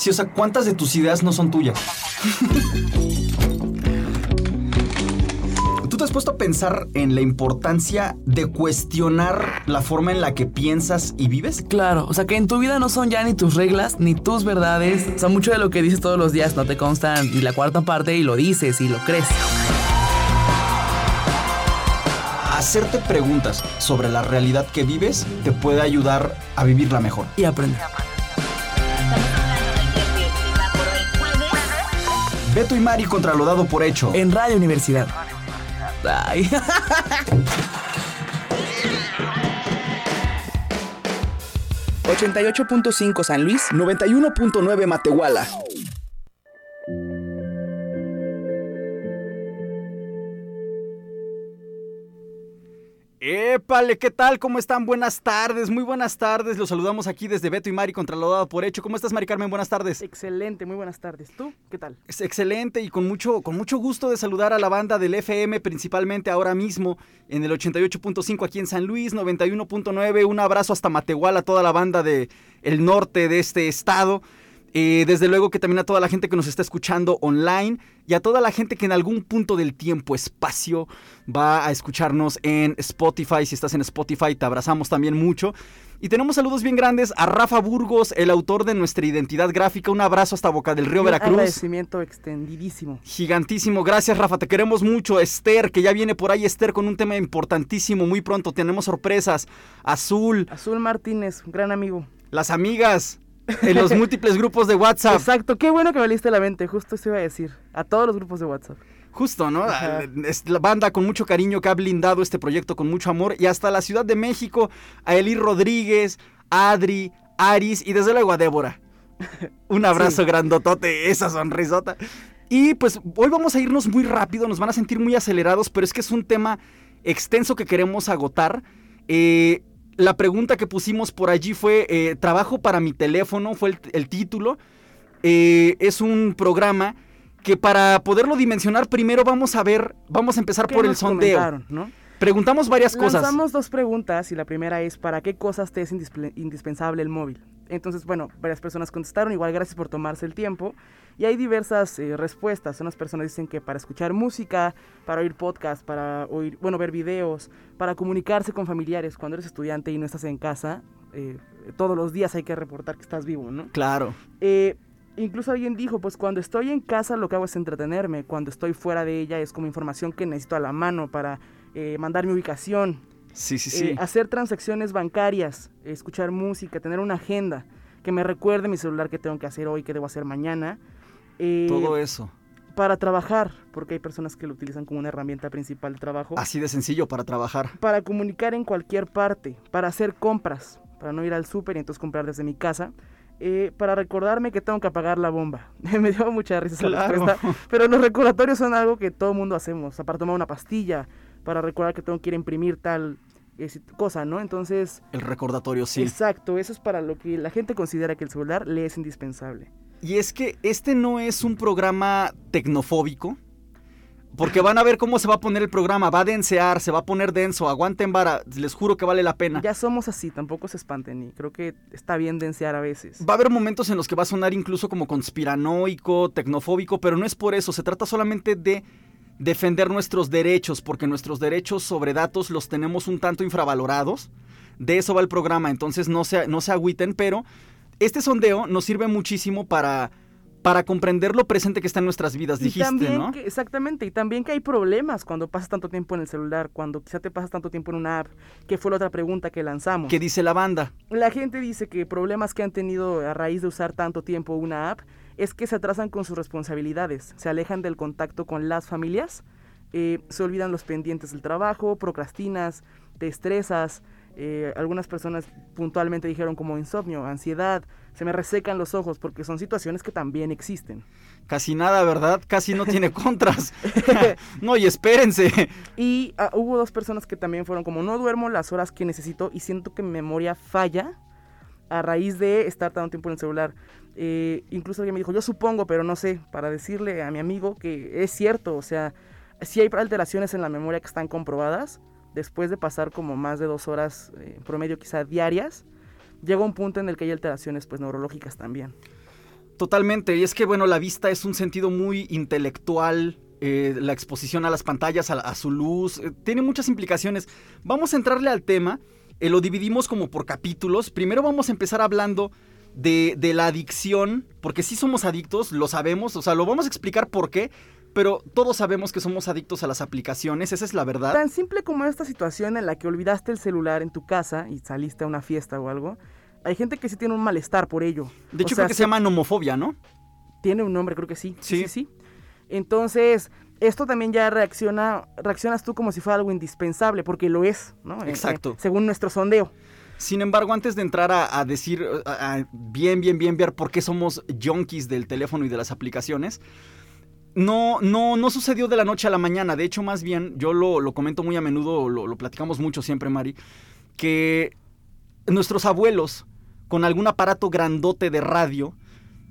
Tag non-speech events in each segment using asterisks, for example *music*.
Sí, o sea, ¿cuántas de tus ideas no son tuyas? ¿Tú te has puesto a pensar en la importancia de cuestionar la forma en la que piensas y vives? Claro, o sea que en tu vida no son ya ni tus reglas ni tus verdades. O sea, mucho de lo que dices todos los días no te consta ni la cuarta parte y lo dices y lo crees. Hacerte preguntas sobre la realidad que vives te puede ayudar a vivirla mejor. Y aprender. Beto y Mari contra lo dado por hecho. En Radio Universidad. Ay. *laughs* 88.5 San Luis, 91.9 Matehuala. Épale, ¿qué tal? ¿Cómo están? Buenas tardes, muy buenas tardes. Los saludamos aquí desde Beto y Mari contra lo dado por hecho. ¿Cómo estás, Mari Carmen? Buenas tardes. Excelente, muy buenas tardes. ¿Tú qué tal? Es excelente y con mucho, con mucho gusto de saludar a la banda del FM, principalmente ahora mismo en el 88.5 aquí en San Luis, 91.9. Un abrazo hasta Matehuala, a toda la banda del el norte de este estado. Eh, desde luego que también a toda la gente que nos está escuchando online y a toda la gente que en algún punto del tiempo, espacio, va a escucharnos en Spotify. Si estás en Spotify, te abrazamos también mucho. Y tenemos saludos bien grandes a Rafa Burgos, el autor de nuestra identidad gráfica. Un abrazo hasta Boca del Río, Un Veracruz. agradecimiento extendidísimo. Gigantísimo, gracias Rafa, te queremos mucho. Esther, que ya viene por ahí, Esther, con un tema importantísimo muy pronto. Tenemos sorpresas. Azul, Azul Martínez, un gran amigo. las amigas, en los múltiples grupos de WhatsApp. Exacto, qué bueno que me leíste la mente, justo eso iba a decir. A todos los grupos de WhatsApp. Justo, ¿no? Ajá. Es la banda con mucho cariño que ha blindado este proyecto con mucho amor. Y hasta la Ciudad de México, a Eli Rodríguez, a Adri, Aris y desde luego a Débora. *laughs* Un abrazo Sí. grandotote, esa sonrisota. Y pues hoy vamos a irnos muy rápido, nos van a sentir muy acelerados, pero es que es un tema extenso que queremos agotar. Eh, la pregunta que pusimos por allí fue, eh, trabajo para mi teléfono, fue el, el título. Eh, es un programa que para poderlo dimensionar primero vamos a ver, vamos a empezar ¿Qué por el sondeo. ¿no? Preguntamos varias cosas. Lanzamos dos preguntas y la primera es ¿para qué cosas te es indispensable el móvil? Entonces, bueno, varias personas contestaron, igual gracias por tomarse el tiempo. Y hay diversas eh, respuestas. Unas personas dicen que para escuchar música, para oír podcast, para oír, bueno, ver videos, para comunicarse con familiares. Cuando eres estudiante y no estás en casa, eh, todos los días hay que reportar que estás vivo, ¿no? Claro. Eh, incluso alguien dijo, pues cuando estoy en casa lo que hago es entretenerme, cuando estoy fuera de ella es como información que necesito a la mano para eh, mandar mi ubicación, Sí, sí, sí. eh, hacer transacciones bancarias, escuchar música, tener una agenda que me recuerde mi celular que tengo que hacer hoy, que debo hacer mañana. Eh, Todo eso. Para trabajar, porque hay personas que lo utilizan como una herramienta principal de trabajo. Así de sencillo para trabajar. Para comunicar en cualquier parte, para hacer compras, para no ir al súper y entonces comprar desde mi casa. eh, para recordarme que tengo que apagar la bomba. *laughs* Me dio mucha risa esa Claro. respuesta. Pero los recordatorios son algo que todo mundo hacemos. Para tomar una pastilla, para recordar que tengo que ir a imprimir tal eh, cosa, ¿no? Entonces, El recordatorio, sí. exacto, eso es para lo que la gente considera que el celular le es indispensable. Y es que este no es un programa tecnofóbico. Porque van a ver cómo se va a poner el programa. Va a densear, se va a poner denso. Aguanten vara. Les juro que vale la pena. Ya somos así, tampoco se espanten y creo que está bien densear a veces. Va a haber momentos en los que va a sonar incluso como conspiranoico, tecnofóbico, pero no es por eso. Se trata solamente de defender nuestros derechos, porque nuestros derechos sobre datos los tenemos un tanto infravalorados. De eso va el programa, entonces no se, no se agüiten, pero este sondeo nos sirve muchísimo para, para comprender lo presente que está en nuestras vidas, Y dijiste, también ¿no? que- exactamente, y también que hay problemas cuando pasas tanto tiempo en el celular, cuando quizá te pasas tanto tiempo en una app, que fue la otra pregunta que lanzamos. ¿Qué dice la banda? La gente dice que problemas que han tenido a raíz de usar tanto tiempo una app es que se atrasan con sus responsabilidades, se alejan del contacto con las familias, eh, se olvidan los pendientes del trabajo, procrastinas, te estresas. eh, algunas personas puntualmente dijeron como insomnio, ansiedad, se me resecan los ojos porque son situaciones que también existen. Casi nada, ¿verdad? Casi no tiene *laughs* contras. *laughs* no, y espérense. Y ah, hubo dos personas que también fueron como no duermo las horas que necesito y siento que mi memoria falla a raíz de estar tanto tiempo en el celular. Eh, incluso alguien me dijo, yo supongo, pero no sé, para decirle a mi amigo que es cierto, o sea, si hay alteraciones en la memoria que están comprobadas, después de pasar como más de dos horas, eh, promedio quizá diarias, llega un punto en el que hay alteraciones pues neurológicas también. Totalmente, y es que bueno, la vista es un sentido muy intelectual, eh, la exposición a las pantallas, a, su luz, eh, tiene muchas implicaciones. Vamos a entrarle al tema, eh, lo dividimos como por capítulos. Primero vamos a empezar hablando de, de, la adicción, porque sí somos adictos, lo sabemos, o sea, lo vamos a explicar por qué, pero todos sabemos que somos adictos a las aplicaciones, esa es la verdad. Tan simple como esta situación en la que olvidaste el celular en tu casa y saliste a una fiesta o algo. Hay gente que sí tiene un malestar por ello. De hecho, creo que se llama nomofobia, ¿no? Tiene un nombre, creo que sí. Sí, sí, sí. Entonces, esto también ya reacciona, reaccionas tú como si fuera algo indispensable, porque lo es, ¿no? Eh, Exacto. según nuestro sondeo. Sin embargo, antes de entrar a, decir bien, bien, bien ver por qué somos junkies del teléfono y de las aplicaciones, no, no, no sucedió de la noche a la mañana. De hecho, más bien, yo lo, comento muy a menudo, lo, lo, platicamos mucho siempre, Mari, que nuestros abuelos, con algún aparato grandote de radio,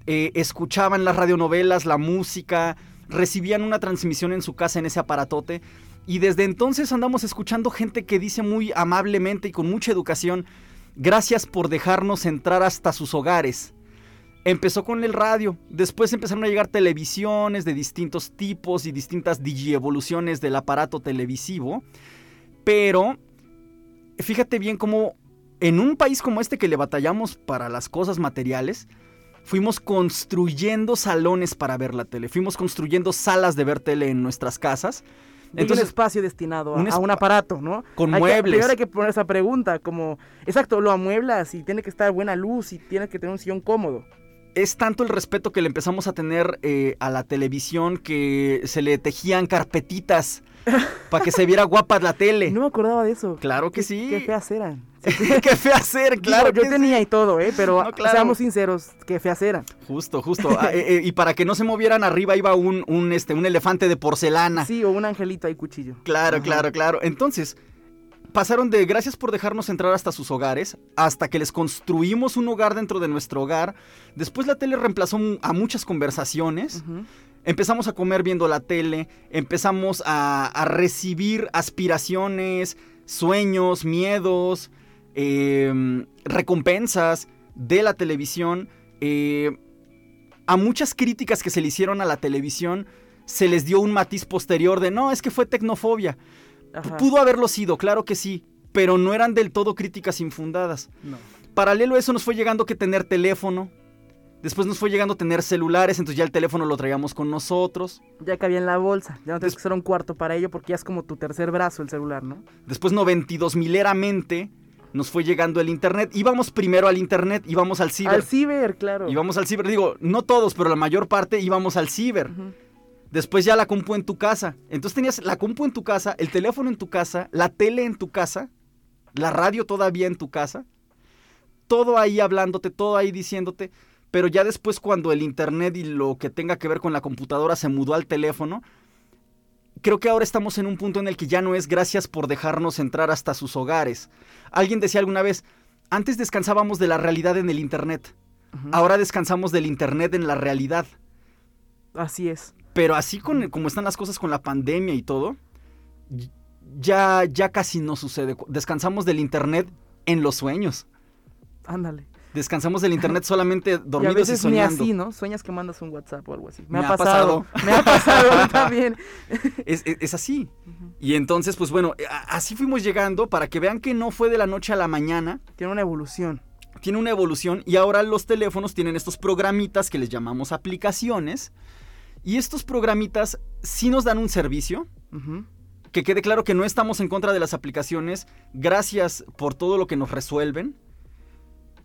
eh, escuchaban las radionovelas, la música, recibían una transmisión en su casa en ese aparatote. Y desde entonces andamos escuchando gente que dice muy amablemente y con mucha educación, gracias por dejarnos entrar hasta sus hogares. Empezó con el radio, después empezaron a llegar televisiones de distintos tipos y distintas digievoluciones del aparato televisivo. Pero fíjate bien cómo en un país como este que le batallamos para las cosas materiales, fuimos construyendo salones para ver la tele, fuimos construyendo salas de ver tele en nuestras casas. Entonces, un espacio destinado a un, aparato, ¿no? Con muebles. Que, hay que poner esa pregunta, como, exacto, lo amueblas y tiene que estar buena luz y tiene que tener un sillón cómodo. Es tanto el respeto que le empezamos a tener eh, a la televisión que se le tejían carpetitas *laughs* para que se viera guapa la tele. No me acordaba de eso. Claro que sí. Qué feas eran. *laughs* qué feas eran, *laughs* claro. yo tenía y todo, ¿eh? Pero seamos sinceros, qué feas eran. Justo, justo. Ah, eh, eh, y para que no se movieran arriba iba un, un, este, un elefante de porcelana. Sí, o un angelito ahí cuchillo. Claro, claro, claro. Entonces, pasaron de gracias por dejarnos entrar hasta sus hogares, hasta que les construimos un hogar dentro de nuestro hogar. Después la tele reemplazó a muchas conversaciones. Empezamos a comer viendo la tele, empezamos a, recibir aspiraciones, sueños, miedos, em, recompensas de la televisión. Eh, a muchas críticas que se le hicieron a la televisión se les dio un matiz posterior de no, es que fue tecnofobia. Pudo haberlo sido, claro que sí, pero no eran del todo críticas infundadas. Paralelo a eso nos fue llegando que tener teléfono, Después nos fue llegando a tener celulares, entonces ya el teléfono lo traíamos con nosotros. Ya cabía en la bolsa, ya no tienes que usar un cuarto para ello porque ya es como tu tercer brazo el celular, ¿no? Después 92 mileramente nos fue llegando el internet. Íbamos primero al internet, íbamos al ciber. Al ciber, claro. Íbamos al ciber, digo, no todos, pero la mayor parte íbamos al ciber. Después ya la compu en tu casa. Entonces tenías la compu en tu casa, el teléfono en tu casa, la tele en tu casa, la radio todavía en tu casa. Todo ahí hablándote, todo ahí diciéndote pero ya después cuando el internet y lo que tenga que ver con la computadora se mudó al teléfono, creo que ahora estamos en un punto en el que ya no es gracias por dejarnos entrar hasta sus hogares. Alguien decía alguna vez, antes descansábamos de la realidad en el internet, ahora descansamos del internet en la realidad. Así es. Pero así con, como están las cosas con la pandemia y todo, ya, ya casi no sucede. Descansamos del internet en los sueños. Ándale descansamos del internet *laughs* solamente dormidos y, a veces Ni así, ¿no? Sueñas que mandas un WhatsApp o algo así. Me, ha, pasado, *laughs* Me ha pasado *laughs* también. Es, es, así. Y entonces, pues bueno, así fuimos llegando para que vean que no fue de la noche a la mañana. Tiene una evolución. Tiene una evolución y ahora los teléfonos tienen estos programitas que les llamamos aplicaciones. Y estos programitas sí nos dan un servicio. Que quede claro que no estamos en contra de las aplicaciones. Gracias por todo lo que nos resuelven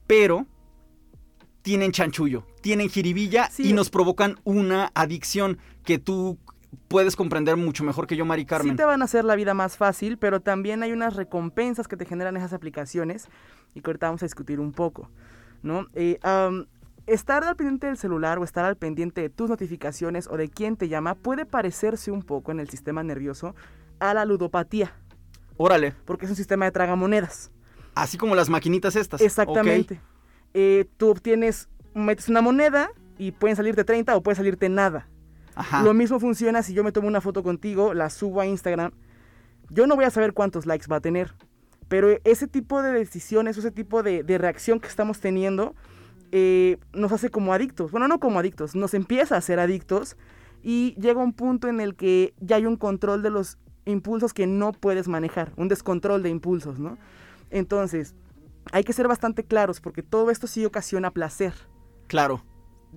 pero tienen chanchullo, tienen jiribilla y nos provocan una adicción que tú puedes comprender mucho mejor que yo, Mari Carmen. Sí te van a hacer la vida más fácil, pero también hay unas recompensas que te generan esas aplicaciones y que ahorita vamos a discutir un poco, ¿no? Eh, estar al pendiente del celular o estar al pendiente de tus notificaciones o de quién te llama puede parecerse un poco en el sistema nervioso a la ludopatía. Órale. Porque es un sistema de tragamonedas. Así como las maquinitas estas. Exactamente. Eh, tú obtienes, metes una moneda y pueden salirte 30 o puede salirte nada. Ajá. Lo mismo funciona si yo me tomo una foto contigo, la subo a Instagram. Yo no voy a saber cuántos likes va a tener. Pero ese tipo de decisiones, ese tipo de, reacción que estamos teniendo, eh, nos hace como adictos. Bueno, no como adictos, nos empieza a hacer adictos y llega un punto en el que ya hay un control de los impulsos que no puedes manejar, un descontrol de impulsos, ¿no? Entonces, hay que ser bastante claros porque todo esto sí ocasiona placer. Claro.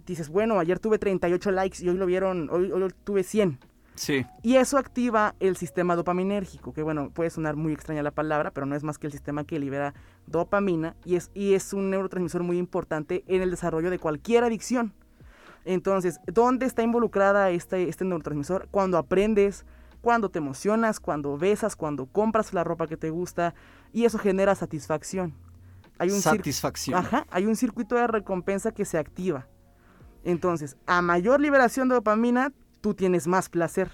Dices, bueno, ayer tuve 38 likes y hoy lo vieron, hoy, hoy tuve 100. Sí. Y eso activa el sistema dopaminérgico, que bueno, puede sonar muy extraña la palabra, pero no es más que el sistema que libera dopamina y es, y es un neurotransmisor muy importante en el desarrollo de cualquier adicción. Entonces, ¿dónde está involucrada este, este neurotransmisor? Cuando aprendes, cuando te emocionas, cuando besas, cuando compras la ropa que te gusta y eso genera satisfacción. Hay un satisfacción. Ajá, hay un circuito de recompensa que se activa. Entonces, a mayor liberación de dopamina, tú tienes más placer.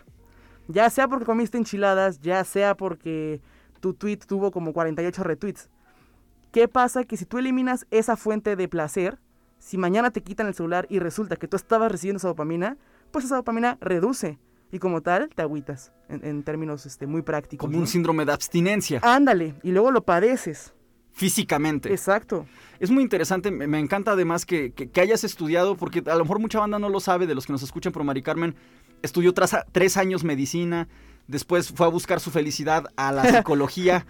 Ya sea porque comiste enchiladas, ya sea porque tu tweet tuvo como 48 retweets. ¿Qué pasa? Que si tú eliminas esa fuente de placer, si mañana te quitan el celular y resulta que tú estabas recibiendo esa dopamina, pues esa dopamina reduce y como tal te agüitas en, términos este, muy prácticos. Como un síndrome de abstinencia. Ándale, y luego lo padeces. Físicamente. Exacto. Es muy interesante, me, encanta además que, hayas estudiado, porque a lo mejor mucha banda no lo sabe de los que nos escuchan por Mari Carmen. Estudió tres años medicina, después fue a buscar su felicidad a la *laughs* psicología.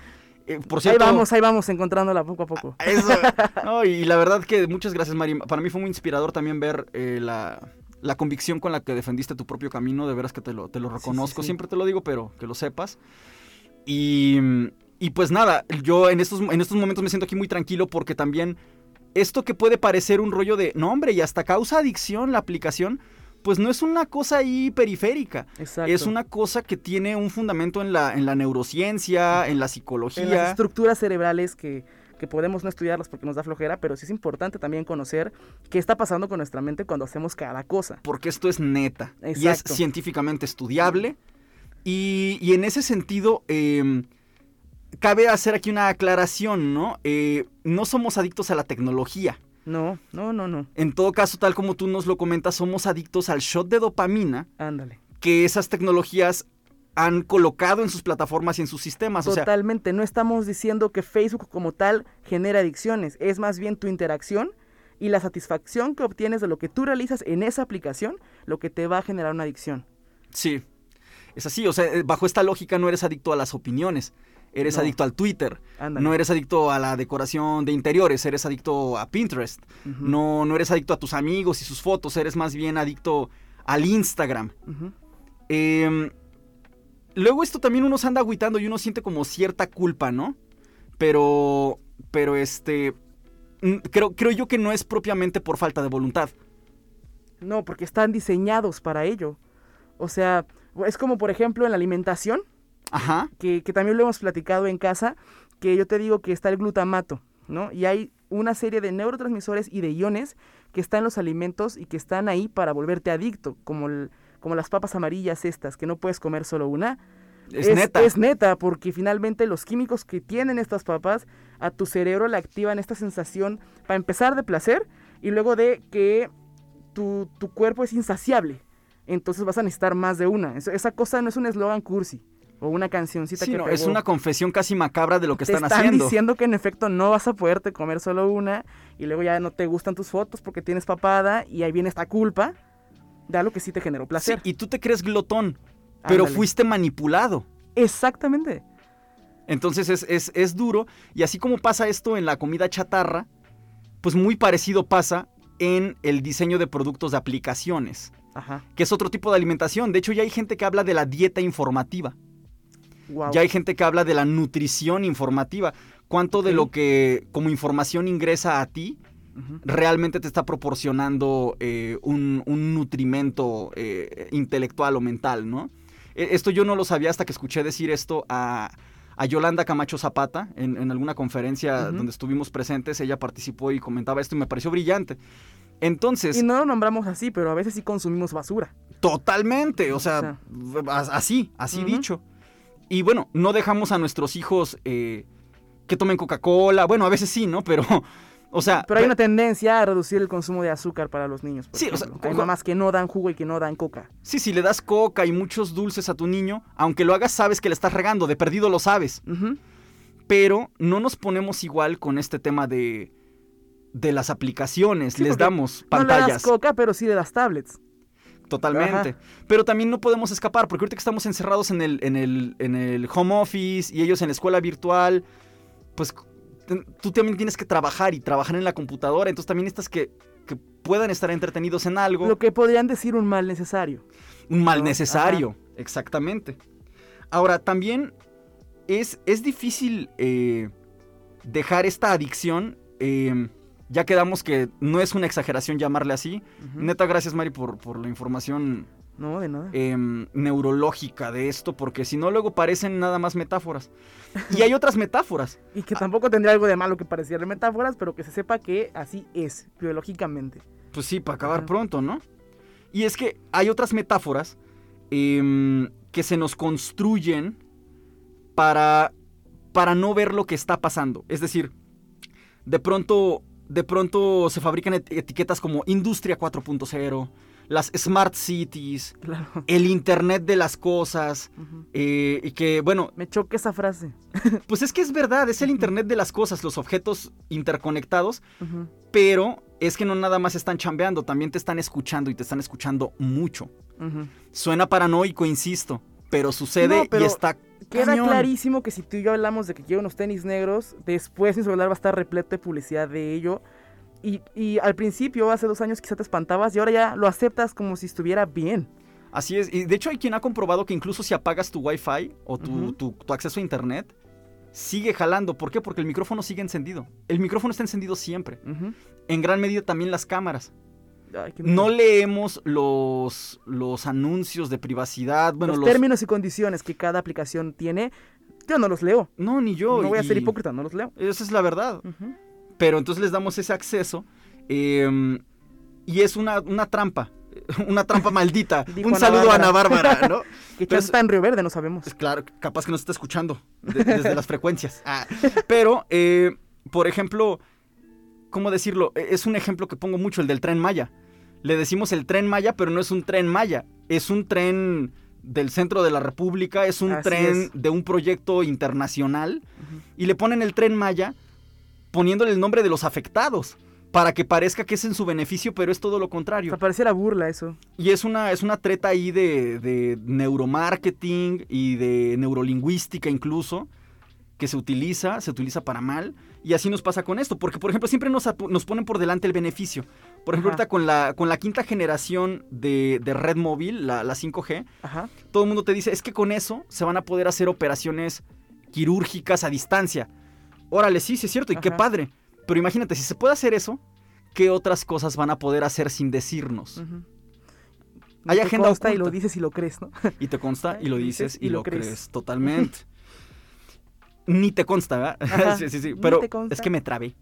Eh, por cierto, ahí vamos, ahí vamos encontrándola poco a poco. Eso, *laughs* y la verdad que muchas gracias, Mari. Para mí fue muy inspirador también ver eh, la, convicción con la que defendiste tu propio camino. De veras que te lo, te lo reconozco. Siempre te lo digo, pero que lo sepas. Y y pues nada, yo en estos, en estos momentos me siento aquí muy tranquilo porque también esto que puede parecer un rollo de, no hombre, y hasta causa adicción la aplicación, pues no es una cosa ahí periférica. Exacto. Es una cosa que tiene un fundamento en la, en la neurociencia, en la psicología. En las estructuras cerebrales que, que podemos no estudiarlas porque nos da flojera, pero sí es importante también conocer qué está pasando con nuestra mente cuando hacemos cada cosa. Porque esto es neta. Y es científicamente estudiable. Y, y en ese sentido... Eh, cabe hacer aquí una aclaración, ¿no? Eh, no somos adictos a la tecnología. No, no, no, no. En todo caso, tal como tú nos lo comentas, somos adictos al shot de dopamina. Ándale. Que esas tecnologías han colocado en sus plataformas y en sus sistemas. Totalmente, no estamos diciendo que Facebook como tal genera adicciones, es más bien tu interacción y la satisfacción que obtienes de lo que tú realizas en esa aplicación, lo que te va a generar una adicción. Sí, es así, o sea, eh, bajo esta lógica no eres adicto a las opiniones, eres adicto al Twitter, no eres adicto a la decoración de interiores, eres adicto a Pinterest, no, no eres adicto a tus amigos y sus fotos, eres más bien adicto al Instagram. Em, luego esto también uno se anda agüitando y uno siente como cierta culpa, ¿no? Pero, pero este, creo, creo yo que no es propiamente por falta de voluntad. No, porque están diseñados para ello. O sea, es como por ejemplo en la alimentación Ajá. Que, también lo hemos platicado en casa, que yo te digo que está el glutamato, ¿no? Y hay una serie de neurotransmisores y de iones que están en los alimentos y que están ahí para volverte adicto, como, como las papas amarillas estas, que no puedes comer solo una. Es, neta. Es neta, porque finalmente los químicos que tienen estas papas a tu cerebro le activan esta sensación, para empezar, de placer y luego de que tu, cuerpo es insaciable. Entonces vas a necesitar más de una. esa cosa no es un eslogan cursi o una cancioncita que no, es una confesión casi macabra de lo que están, están haciendo. diciendo que en efecto no vas a poderte comer solo una y luego ya no te gustan tus fotos porque tienes papada y ahí viene esta culpa de algo que sí te generó placer. y tú te crees glotón, pero fuiste manipulado. Exactamente. Entonces es, es duro y así como pasa esto en la comida chatarra, pues muy parecido pasa en el diseño de productos de aplicaciones. Ajá. Que es otro tipo de alimentación. De hecho, ya hay gente que habla de la dieta informativa. Ya hay gente que habla de la nutrición informativa. ¿Cuánto de lo que como información ingresa a ti realmente te está proporcionando eh, un, nutrimento eh, intelectual o mental, ¿no? E, esto yo no lo sabía hasta que escuché decir esto a, Yolanda Camacho Zapata en, alguna conferencia donde estuvimos presentes. Ella participó y comentaba esto y me pareció brillante. Entonces. Y no lo nombramos así, pero a veces sí consumimos basura. Totalmente, o sea, así, así dicho. Y bueno, no dejamos a nuestros hijos eh, que tomen Coca-Cola. Bueno, a veces sí, ¿no? Pero, *laughs* o sea... Pero hay una tendencia a reducir el consumo de azúcar para los niños. sí, o sea... Hay mamás que no dan jugo y que no dan coca. Sí, si le das coca y muchos dulces a tu niño, aunque lo hagas sabes que le estás regando, de perdido lo sabes. Pero no nos ponemos igual con este tema de de las aplicaciones, Sí, les damos No le das pantallas. coca, pero sí le das tablets. Totalmente. Ajá. Pero también no podemos escapar, porque ahorita que estamos encerrados en el, en el, en el home office y ellos en la escuela virtual, pues tú también tienes que trabajar y trabajar en la computadora, entonces también necesitas que, que puedan estar entretenidos en algo. Lo que podrían decir un mal necesario. Un mal ¿no? necesario, exactamente. Ahora, también es, es difícil eh, dejar esta adicción. eh, ya quedamos que no es una exageración llamarle así. Neta, gracias Mari por, por la información No, de nada. em, neurológica de esto, porque si no luego parecen nada más metáforas. Y hay *laughs* otras metáforas. Y que tampoco tendría algo de malo que pareciera metáforas, pero que se sepa que así es, biológicamente. Pues sí, para acabar pronto, ¿no? Y es que hay otras metáforas em, que se nos construyen para, para no ver lo que está pasando. Es decir, de pronto, de pronto se fabrican et- etiquetas como Industria 4.0, las Smart Cities, Claro. el Internet de las cosas, eh, y que, bueno, Me choca esa frase. *laughs* pues es que es verdad, es el Internet de las cosas, los objetos interconectados, pero es que no nada más están chambeando, también te están escuchando y te están escuchando mucho. Suena paranoico, insisto, pero sucede No, pero y está Queda cañón. clarísimo que si tú y yo hablamos de que quiero unos tenis negros, después mi celular va a estar repleto de publicidad de ello. Y, y al principio, hace dos años, quizá te espantabas y ahora ya lo aceptas como si estuviera bien. Así es, y de hecho hay quien ha comprobado que incluso si apagas tu Wi-Fi o tu, tu- tu acceso a Internet, sigue jalando. ¿Por qué? Porque el micrófono sigue encendido. El micrófono está encendido siempre. En gran medida también las cámaras. Ay, No leemos los, los anuncios de privacidad. Bueno, los, los, términos y condiciones que cada aplicación tiene, yo no los leo. No, ni yo. no voy a ser hipócrita, no los leo. Esa es la verdad. Pero entonces les damos ese acceso eh, y es una, una trampa, *laughs* una trampa *laughs* maldita. Dijo Un Ana saludo a Ana Bárbara. ¿no? *laughs* Que está en Río Verde, no sabemos. Pues claro, capaz que nos está escuchando de- desde las frecuencias. Ah, Pero, eh, por ejemplo, ¿cómo decirlo? E- Es un ejemplo que pongo mucho, el del tren Maya. Le decimos el tren Maya, pero no es un tren Maya, es un tren del centro de la República, es un Así tren es. de un proyecto internacional y le ponen el tren Maya poniéndole el nombre de los afectados para que parezca que es en su beneficio, pero es todo lo O contrario. sea, pareciera burla eso. Y es una, es una treta ahí de, de neuromarketing y de neurolingüística incluso, que se utiliza, se utiliza para mal. Y así nos pasa con esto, porque por ejemplo siempre nos, nos ponen por delante el beneficio. Por ejemplo, Ajá. ahorita con la, con la quinta generación de, de red móvil, la, la 5G, Ajá. todo el mundo te dice, es que con eso se van a poder hacer operaciones quirúrgicas a distancia. Órale, sí, sí es cierto, y qué padre. Pero imagínate, si se puede hacer eso, ¿qué otras cosas van a poder hacer sin decirnos? ujú. Hay Te agenda consta y lo dices y lo crees, ¿no? Y te consta y lo dices y, lo crees. totalmente. *laughs* Ni te consta, ¿verdad? *laughs* Ajá. sí, sí, sí. Pero te es que me trabé.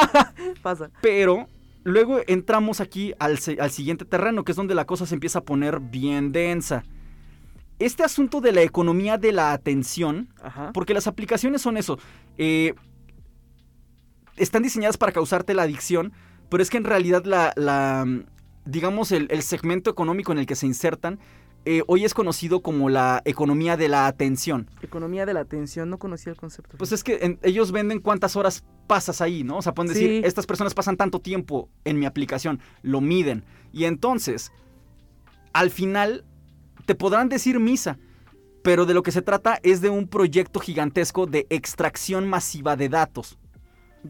*laughs* Pasa. Pero luego entramos aquí al, al siguiente terreno, que es donde la cosa se empieza a poner bien densa. Este asunto de la economía de la atención, Ajá. porque las aplicaciones son eso, eh, están diseñadas para causarte la adicción, pero es que en realidad la, la, digamos, el, el segmento económico en el que se insertan, eh, hoy es conocido como la economía de la atención. Economía de la atención, no conocía el concepto. Pues es que en- ellos venden cuántas horas pasas ahí, ¿no? O sea, pueden decir, Sí. estas personas pasan tanto tiempo en mi aplicación, lo miden. Y entonces, al final, te podrán decir misa, pero de lo que se trata es de un proyecto gigantesco de extracción masiva de datos.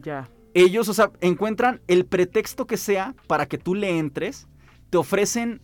Ya. Ellos, o sea, encuentran el pretexto que sea para que tú le entres, te ofrecen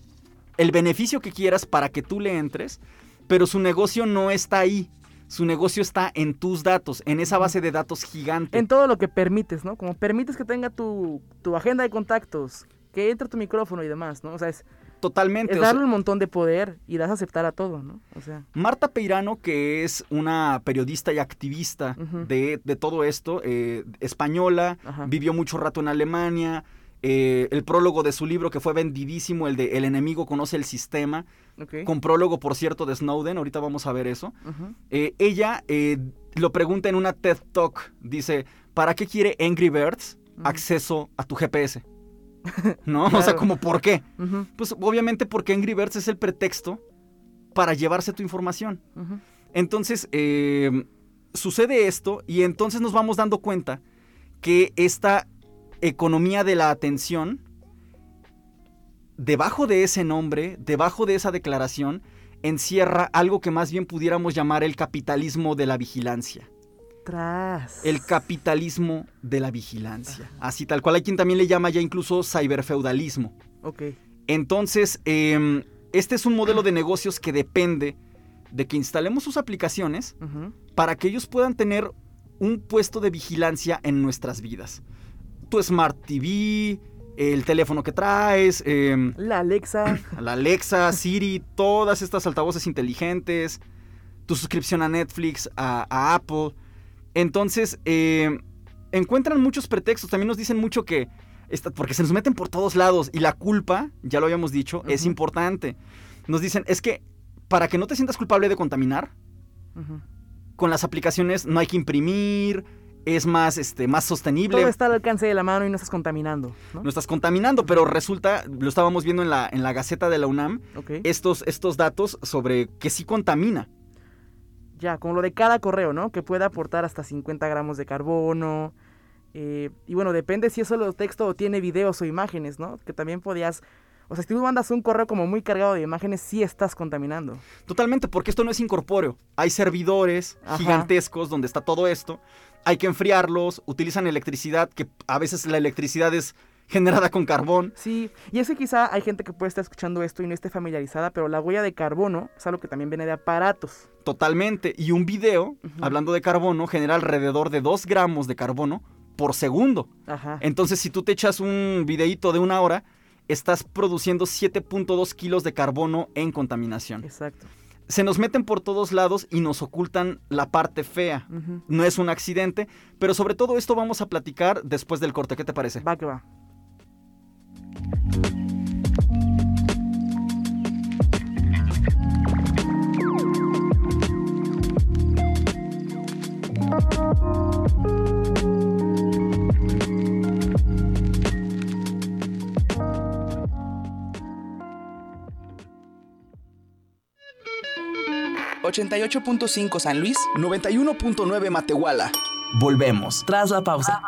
el beneficio que quieras para que tú le entres, pero su negocio no está ahí. Su negocio está en tus datos, en esa base de datos gigante. En todo lo que permites, ¿no? Como permites que tenga tu, tu agenda de contactos, que entre tu micrófono y demás, ¿no? O sea, es, Totalmente. es o sea, darle un montón de poder y das a aceptar a todo, ¿no? O sea, Marta Peirano, que es una periodista y activista de, de todo esto, eh, española, Ajá. vivió mucho rato en Alemania. Eh, el prólogo de su libro que fue vendidísimo, el de El enemigo conoce el sistema, con prólogo, por cierto, de Snowden, ahorita vamos a ver eso. Eh, ella eh, lo pregunta en una TED Talk, dice, ¿para qué quiere Angry Birds acceso a tu GPS? *laughs* ¿No? O sea, como ¿por qué? Pues obviamente porque Angry Birds es el pretexto para llevarse tu información. Entonces, sucede esto y entonces nos vamos dando cuenta que esta economía de la atención, debajo de ese nombre, debajo de esa declaración, encierra algo que más bien pudiéramos llamar el capitalismo de la vigilancia. Tras. El capitalismo de la vigilancia. Así tal cual hay quien también le llama ya incluso ciberfeudalismo. Ok. Entonces, em, este es un modelo de negocios que depende de que instalemos sus aplicaciones para que ellos puedan tener un puesto de vigilancia en nuestras vidas. Tu Smart TV, el teléfono que traes, em, La Alexa. *coughs* la Alexa, Siri, todas estas altavoces inteligentes, tu suscripción a Netflix, a, a Apple. Entonces, em, encuentran muchos pretextos. También nos dicen mucho que, porque se nos meten por todos lados y la culpa, ya lo habíamos dicho, es importante. Nos dicen, es que para que no te sientas culpable de contaminar, con las aplicaciones no hay que imprimir, es más, este, más sostenible. Todo está al alcance de la mano y no estás contaminando, ¿no? No estás contaminando, pero resulta, lo estábamos viendo en la, en la Gaceta de la UNAM, estos, estos datos sobre que sí contamina. Ya, como lo de cada correo, ¿no? Que puede aportar hasta 50 gramos de carbono. eh, y bueno, depende si es solo texto o tiene videos o imágenes, ¿no? Que también podías... O sea, si tú mandas un correo como muy cargado de imágenes, sí estás contaminando. Totalmente, porque esto no es incorpóreo. Hay servidores Ajá. gigantescos donde está todo esto. Hay que enfriarlos, utilizan electricidad, que a veces la electricidad es generada con carbón. Sí, y es que quizá hay gente que puede estar escuchando esto y no esté familiarizada, pero la huella de carbono es algo que también viene de aparatos. Totalmente. Y un video, hablando de carbono, genera alrededor de 2 gramos de carbono por segundo. Ajá. Entonces, si tú te echas un videíto de una hora, estás produciendo 7.2 kilos de carbono en contaminación. Exacto. Se nos meten por todos lados y nos ocultan la parte fea. No es un accidente, pero sobre todo esto vamos a platicar después del corte. ¿Qué te parece? Va que va. ...88.5 San Luis... 91.9 Matehuala. Volvemos. ...tras la pausa.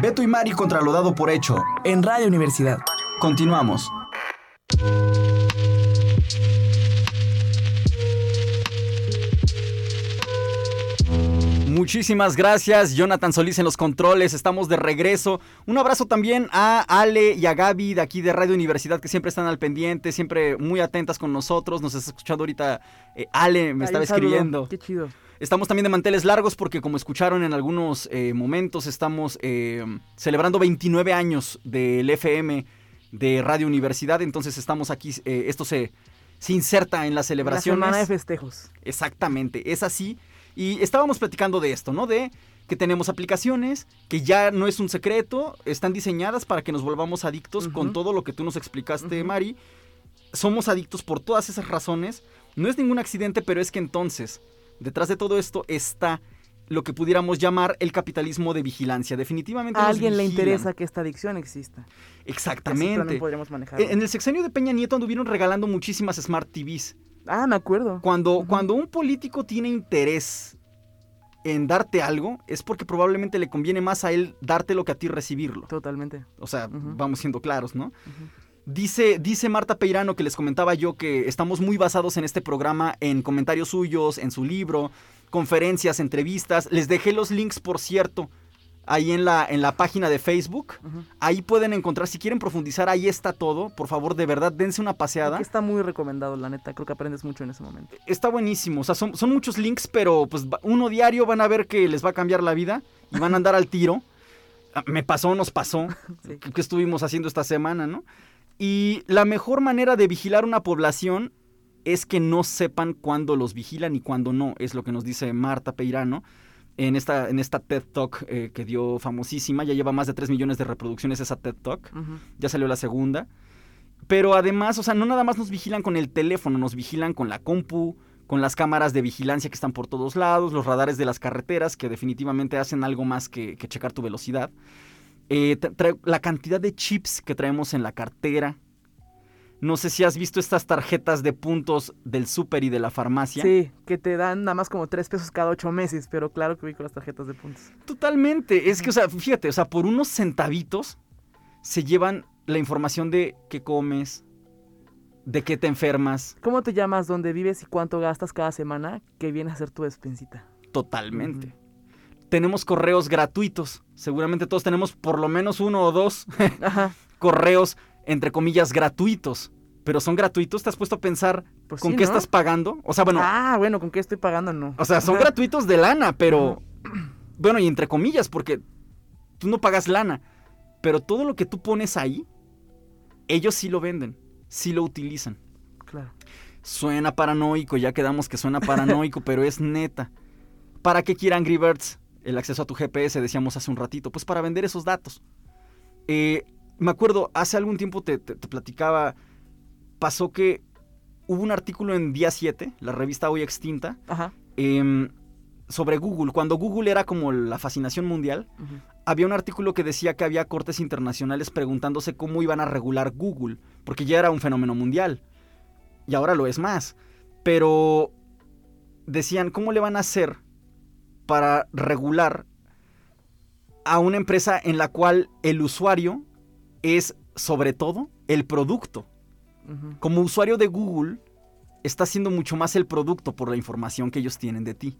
Beto y Mari contra lo dado por hecho. En Radio Universidad. Continuamos. Muchísimas gracias, Jonathan Solís en los controles, estamos de regreso. Un abrazo también a Ale y a Gaby de aquí de Radio Universidad que siempre están al pendiente, siempre muy atentas con nosotros. Nos está escuchando ahorita eh, Ale, me Ay, estaba escribiendo. Qué chido. Estamos también de manteles largos porque como escucharon en algunos eh, momentos estamos eh, celebrando 29 años del FM de Radio Universidad, entonces estamos aquí, esto se, se inserta en las La celebraciones. semana de festejos. Exactamente, es así. Y estábamos platicando de esto, ¿no? De que tenemos aplicaciones que ya no es un secreto, están diseñadas para que nos volvamos adictos con todo lo que tú nos explicaste. Mari. Somos adictos por todas esas razones. No es ningún accidente, pero es que entonces, detrás de todo esto está lo que pudiéramos llamar el capitalismo de vigilancia. Definitivamente A alguien le interesa que esta adicción exista. Exactamente. podríamos en el sexenio de Peña Nieto anduvieron regalando muchísimas Smart TVs. Ah, me acuerdo. Cuando, cuando un político tiene interés en darte algo, es porque probablemente le conviene más a él dártelo que a ti recibirlo. Totalmente. O sea, vamos siendo claros, ¿no? Dice, dice Marta Peirano que les comentaba yo que estamos muy basados en este programa en comentarios suyos, en su libro, conferencias, entrevistas. Les dejé los links, por cierto, ahí en la, en la página de Facebook. Ahí pueden encontrar, si quieren profundizar, ahí está todo. Por favor, de verdad, dense una paseada. Está muy recomendado, la neta. Creo que aprendes mucho en ese momento. Está buenísimo, o sea, son, son muchos links, pero pues uno diario van a ver que les va a cambiar la vida y van a andar al tiro. Ah, Me pasó, nos pasó, *laughs* Sí. que que estuvimos haciendo esta semana, ¿no? Y la mejor manera de vigilar una población es que no sepan cuándo los vigilan y cuándo no, es lo que nos dice Marta Peirano en esta, en esta TED Talk eh, que dio famosísima, ya lleva más de 3 millones de reproducciones esa TED Talk ya salió la segunda. Pero además, o sea, no nada más nos vigilan con el teléfono, nos vigilan con la compu, con las cámaras de vigilancia que están por todos lados, los radares de las carreteras que definitivamente hacen algo más que, que checar tu velocidad. Eh, la cantidad de chips que traemos en la cartera, No sé si has visto estas tarjetas de puntos del súper y de la farmacia. Sí, que te dan nada más como tres pesos cada ocho meses, pero claro que con las tarjetas de puntos. Totalmente. Es que, o sea, fíjate, o sea, por unos centavitos se llevan la información de qué comes, de qué te enfermas. ¿Cómo te llamas, dónde vives y cuánto gastas cada semana que viene a ser tu despensita? Totalmente. Tenemos correos gratuitos. Seguramente todos tenemos por lo menos uno o dos Ajá. Correos, entre comillas, gratuitos. Pero son gratuitos, ¿te has puesto a pensar Pues con sí, qué ¿no? estás pagando? O sea, bueno, Ah, bueno, ¿con qué estoy pagando? No. o sea, son Ajá. gratuitos de lana, pero *clears throat* bueno, y entre comillas, porque tú no pagas lana, pero todo lo que tú pones ahí, ellos sí lo venden, sí lo utilizan. Claro. Suena paranoico, ya quedamos que suena paranoico, *laughs* pero es neta. ¿Para qué quiere Angry Birds el acceso a tu GPS? Decíamos hace un ratito. Pues para vender esos datos. Eh, me acuerdo, hace algún tiempo te, te- te platicaba, pasó que hubo un artículo en Día 7, la revista hoy extinta, Ajá. em, sobre Google. Cuando Google era como la fascinación mundial, había un artículo que decía que había cortes internacionales preguntándose cómo iban a regular Google, porque ya era un fenómeno mundial. Y ahora lo es más. Pero decían, ¿cómo le van a hacer para regular a una empresa en la cual el usuario es sobre todo el producto? Como usuario de Google, está siendo mucho más el producto por la información que ellos tienen de ti.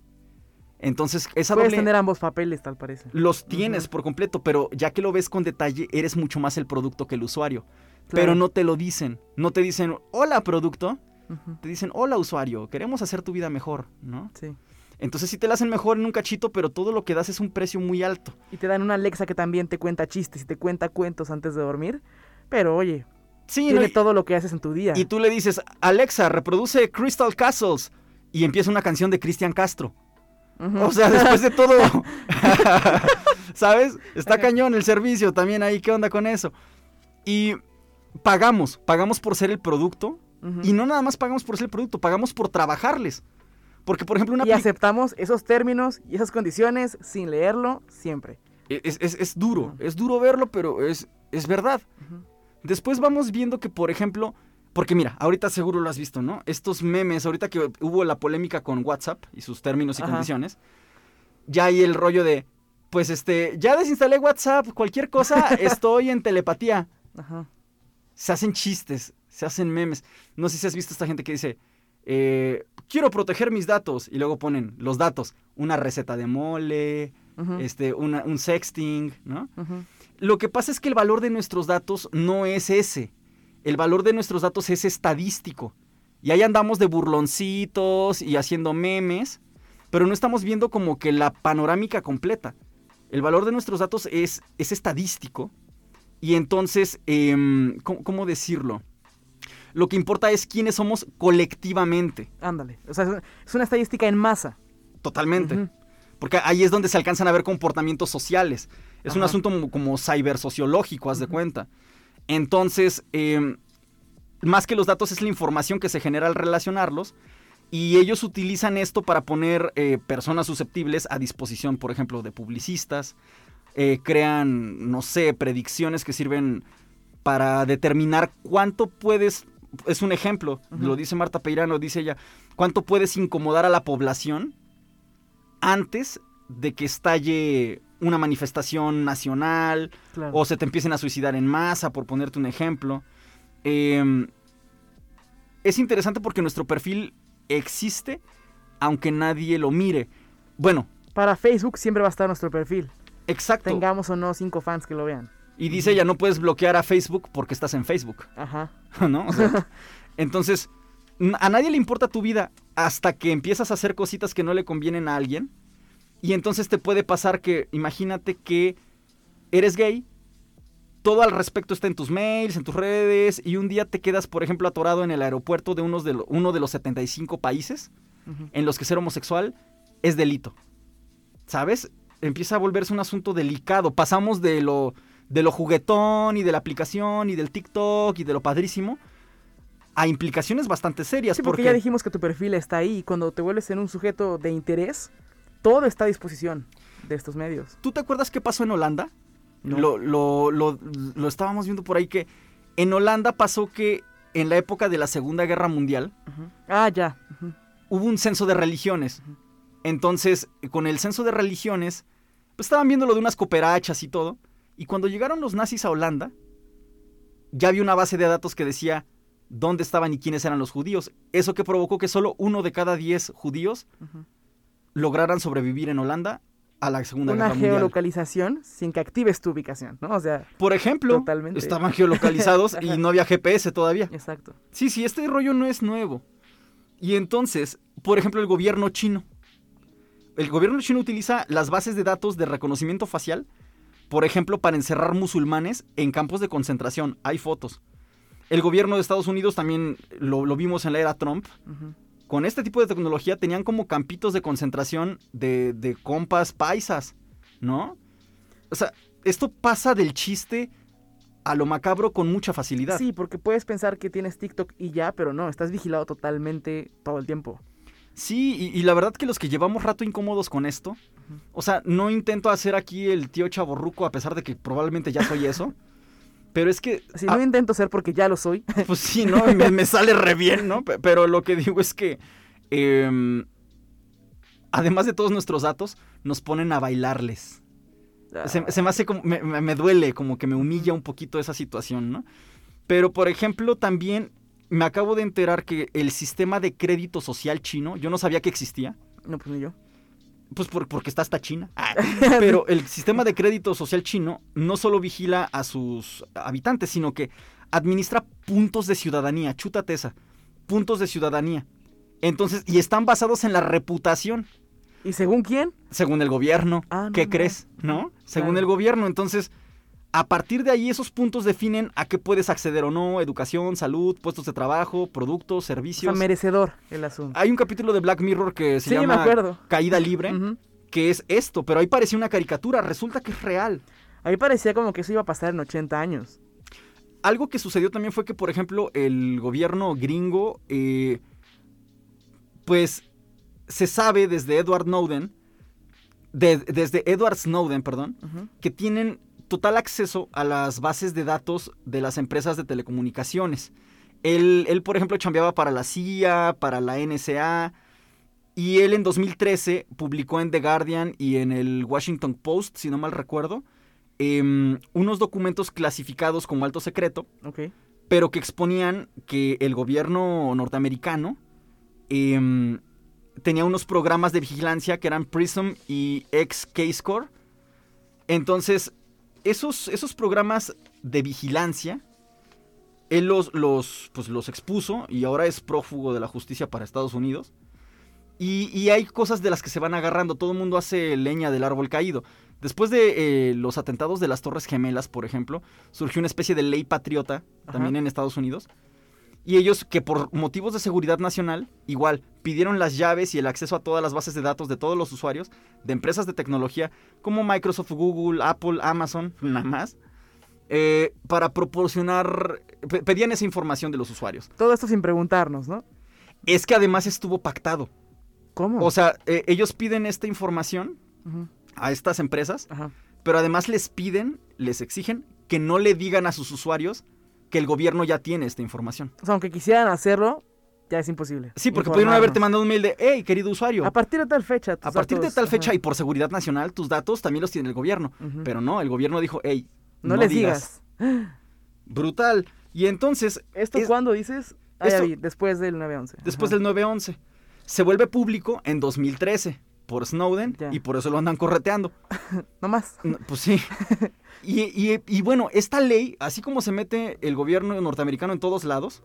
Entonces, esa Puedes doble tener ambos papeles, tal parece. los tienes por completo, pero ya que lo ves con detalle, eres mucho más el producto que el usuario. Claro. Pero no te lo dicen. No te dicen, hola producto. Te dicen, hola usuario, queremos hacer tu vida mejor, ¿no? Sí. Entonces sí te la hacen mejor en un cachito, pero todo lo que das es un precio muy alto. Y te dan una Alexa que también te cuenta chistes y te cuenta cuentos antes de dormir. Pero oye, Sí, tiene ¿no? y, todo lo que haces en tu día. y tú le dices, Alexa, reproduce Crystal Castles. Y empieza una canción de Cristian Castro. O sea, después de todo, *laughs* ¿sabes? Está cañón el servicio también ahí, ¿qué onda con eso? Y pagamos, pagamos por ser el producto. Y no nada más pagamos por ser el producto, pagamos por trabajarles. Porque, por ejemplo, una Y aceptamos esos términos y esas condiciones sin leerlo siempre. es, es- es duro, es duro verlo, pero es, es verdad. Después vamos viendo que, por ejemplo, porque mira, ahorita seguro lo has visto, ¿no? Estos memes, ahorita que hubo la polémica con WhatsApp y sus términos y Ajá. condiciones, ya hay el rollo de, pues este, ya desinstalé WhatsApp, cualquier cosa, *laughs* estoy en telepatía. Ajá. Se hacen chistes, se hacen memes. No sé si has visto esta gente que dice, eh, quiero proteger mis datos, y luego ponen los datos, una receta de mole, este, una- un sexting, ¿no? Lo que pasa es que el valor de nuestros datos no es ese. El valor de nuestros datos es estadístico. Y ahí andamos de burloncitos y haciendo memes, pero no estamos viendo como que la panorámica completa. El valor de nuestros datos es, es estadístico. Y entonces, em, ¿cómo, cómo decirlo? Lo que importa es quiénes somos colectivamente. Ándale. O sea, es- una estadística en masa. Totalmente. Porque ahí es donde se alcanzan a ver comportamientos sociales. Es un asunto como, como cibersociológico, haz de cuenta. Entonces, eh, más que los datos es la información que se genera al relacionarlos. Y ellos utilizan esto para poner eh, personas susceptibles a disposición, por ejemplo, de publicistas. Eh, crean, no sé, predicciones que sirven para determinar cuánto puedes... Es un ejemplo, lo dice Marta Peirano, dice ella, cuánto puedes incomodar a la población antes de que estalle una manifestación nacional Claro. o se te empiecen a suicidar en masa, por ponerte un ejemplo. Eh, es interesante porque nuestro perfil existe aunque nadie lo mire. Bueno, Para Facebook siempre va a estar nuestro perfil. exacto. Tengamos o no cinco fans que lo vean. Y dice ella, no puedes bloquear a Facebook porque estás en Facebook, Ajá. *laughs* ¿no? O sea, *laughs* entonces, a nadie le importa tu vida hasta que empiezas a hacer cositas que no le convienen a alguien. Y entonces te puede pasar que, imagínate que eres gay, todo al respecto está en tus mails, en tus redes, y un día te quedas, por ejemplo, atorado en el aeropuerto de, unos de lo- uno de los 75 países en los que ser homosexual es delito. ¿Sabes? Empieza a volverse un asunto delicado. Pasamos de lo, de lo juguetón y de la aplicación y del TikTok y de lo padrísimo a implicaciones bastante serias. Sí, porque porque ya dijimos que tu perfil está ahí y cuando te vuelves en un sujeto de interés, todo está a disposición de estos medios. ¿Tú te acuerdas qué pasó en Holanda? No. Lo, lo, lo- lo estábamos viendo por ahí que en Holanda pasó que en la época de la Segunda Guerra Mundial. Ah, ya. Hubo un censo de religiones. Entonces, con el censo de religiones, pues estaban viendo lo de unas cooperachas y todo. Y cuando llegaron los nazis a Holanda, ya había una base de datos que decía dónde estaban y quiénes eran los judíos. Eso que provocó que solo uno de cada diez judíos lograran sobrevivir en Holanda a la Segunda Una Guerra Mundial. geolocalización sin que actives tu ubicación, ¿no? O sea, Por ejemplo, Totalmente. estaban geolocalizados y no había GPS todavía. exacto. Sí, sí, este rollo no es nuevo. Y entonces, por ejemplo, el gobierno chino. El gobierno chino utiliza las bases de datos de reconocimiento facial, por ejemplo, para encerrar musulmanes en campos de concentración. Hay fotos. El gobierno de Estados Unidos también lo, lo vimos en la era Trump. Con este tipo de tecnología tenían como campitos de concentración de, de compas paisas, ¿no? O sea, esto pasa del chiste a lo macabro con mucha facilidad. Sí, porque puedes pensar que tienes TikTok y ya, pero no, estás vigilado totalmente todo el tiempo. Sí, y, y la verdad que los que llevamos rato incómodos con esto, o sea, no intento hacer aquí el tío chaborruco a pesar de que probablemente ya soy eso, *laughs* pero es que, Si ah, no intento ser porque ya lo soy. *laughs* pues sí, ¿no? Me, me sale re bien, ¿no? Pe- Pero lo que digo es que, em, además de todos nuestros datos, nos ponen a bailarles. Se, se me hace como, me duele, como que me humilla un poquito esa situación, ¿no? Pero, por ejemplo, también me acabo de enterar que el sistema de crédito social chino, yo no sabía que existía. No, pues ni yo. Pues por- porque está hasta China. Ah, *laughs* pero el sistema de crédito social chino no solo vigila a sus habitantes, sino que administra puntos de ciudadanía. Chútate esa. Puntos de ciudadanía. Entonces, y están basados en la reputación, ¿Y según quién? según el gobierno. Ah, no ¿Qué crees? ¿No? Según Claro. el gobierno. Entonces, a partir de ahí, esos puntos definen a qué puedes acceder o no: educación, salud, puestos de trabajo, productos, O sea, servicios. merecedor el asunto. Hay un capítulo de Black Mirror que se Sí, llama. Caída Libre que es esto, pero ahí parecía una caricatura, resulta que es real. A mí parecía como que eso iba a pasar en 80 años. Algo que sucedió también fue que, por ejemplo, el gobierno gringo, eh, pues se sabe desde Edward Snowden, de- desde Edward Snowden, perdón, que tienen total acceso a las bases de datos de las empresas de telecomunicaciones. Él, él, por ejemplo, chambeaba para la CIA, para la NSA, y él en 2013 publicó en The Guardian y en el Washington Post, si no mal recuerdo, em, unos documentos clasificados como alto secreto, pero que exponían que el gobierno norteamericano em, tenía unos programas de vigilancia que eran PRISM y X-K-Score. Entonces, esos, esos programas de vigilancia, él los, los, pues, los expuso y ahora es prófugo de la justicia para Estados Unidos. Y, y hay cosas de las que se van agarrando, todo el mundo hace leña del árbol caído. Después de eh, los atentados de las Torres Gemelas, por ejemplo, surgió una especie de ley patriota Ajá. también en Estados Unidos. Y ellos que por motivos de seguridad nacional, igual, pidieron las llaves y el acceso a todas las bases de datos de todos los usuarios de empresas de tecnología como Microsoft, Google, Apple, Amazon, *laughs* nada más, eh, para proporcionar, pe- pedían esa información de los usuarios. Todo esto sin preguntarnos, ¿no? Es que además estuvo pactado. ¿Cómo? O sea, eh, ellos piden esta información a estas empresas, Ajá. pero además les piden, les exigen que no le digan a sus usuarios que el gobierno ya tiene esta información. O sea, aunque quisieran hacerlo, ya es imposible. Sí, porque pudieron haberte mandado un mail de, hey, querido usuario, A partir de tal fecha. tus a partir de tal ajá. fecha y por seguridad nacional, tus datos también los tiene el gobierno. Pero no, el gobierno dijo, hey, no, les digas. *gasps* Brutal. Y entonces, ¿Esto es- cuándo dices? Ah, esto- vi, después del 9-11. después Ajá. del 9-11, se vuelve público en 2013 por Snowden Ya. y por eso lo andan correteando. *laughs* No más. No, Pues sí. *laughs* Y, y- y bueno, esta ley, así como se mete el gobierno norteamericano en todos lados,